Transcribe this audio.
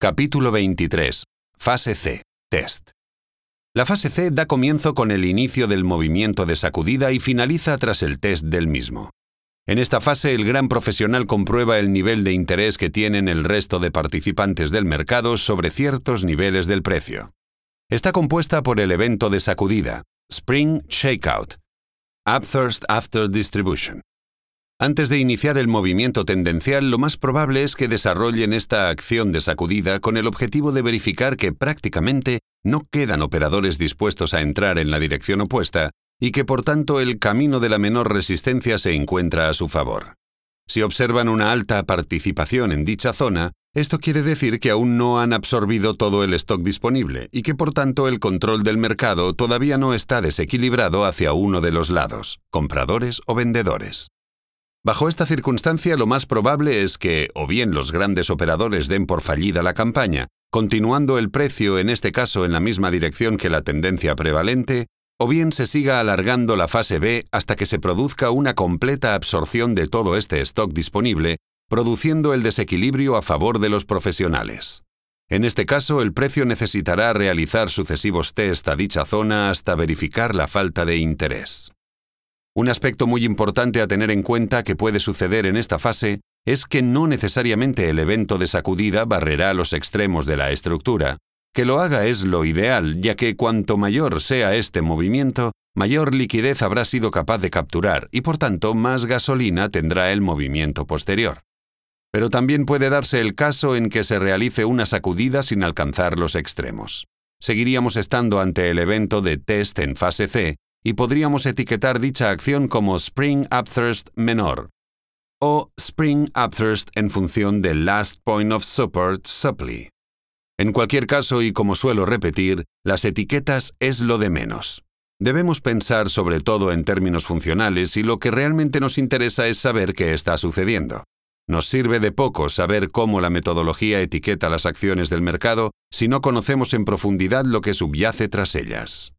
Capítulo 23. Fase C. Test. La fase C da comienzo con el inicio del movimiento de sacudida y finaliza tras el test del mismo. En esta fase el gran profesional comprueba el nivel de interés que tienen el resto de participantes del mercado sobre ciertos niveles del precio. Está compuesta por el evento de sacudida, Spring Shakeout, Upthirst After Distribution, antes de iniciar el movimiento tendencial, lo más probable es que desarrollen esta acción de sacudida con el objetivo de verificar que prácticamente no quedan operadores dispuestos a entrar en la dirección opuesta y que por tanto el camino de la menor resistencia se encuentra a su favor. Si observan una alta participación en dicha zona, esto quiere decir que aún no han absorbido todo el stock disponible y que por tanto el control del mercado todavía no está desequilibrado hacia uno de los lados, compradores o vendedores. Bajo esta circunstancia, lo más probable es que o bien los grandes operadores den por fallida la campaña, continuando el precio en este caso en la misma dirección que la tendencia prevalente, o bien se siga alargando la fase B hasta que se produzca una completa absorción de todo este stock disponible, produciendo el desequilibrio a favor de los profesionales. En este caso, el precio necesitará realizar sucesivos test a dicha zona hasta verificar la falta de interés. Un aspecto muy importante a tener en cuenta que puede suceder en esta fase es que no necesariamente el evento de sacudida barrerá los extremos de la estructura. Que lo haga es lo ideal, ya que cuanto mayor sea este movimiento, mayor liquidez habrá sido capaz de capturar y por tanto más gasolina tendrá el movimiento posterior. Pero también puede darse el caso en que se realice una sacudida sin alcanzar los extremos. Seguiríamos estando ante el evento de test en fase C, y podríamos etiquetar dicha acción como Spring Upthirst menor o Spring Upthirst en función del Last Point of Support Supply. En cualquier caso, y como suelo repetir, las etiquetas es lo de menos. Debemos pensar sobre todo en términos funcionales y lo que realmente nos interesa es saber qué está sucediendo. Nos sirve de poco saber cómo la metodología etiqueta las acciones del mercado si no conocemos en profundidad lo que subyace tras ellas.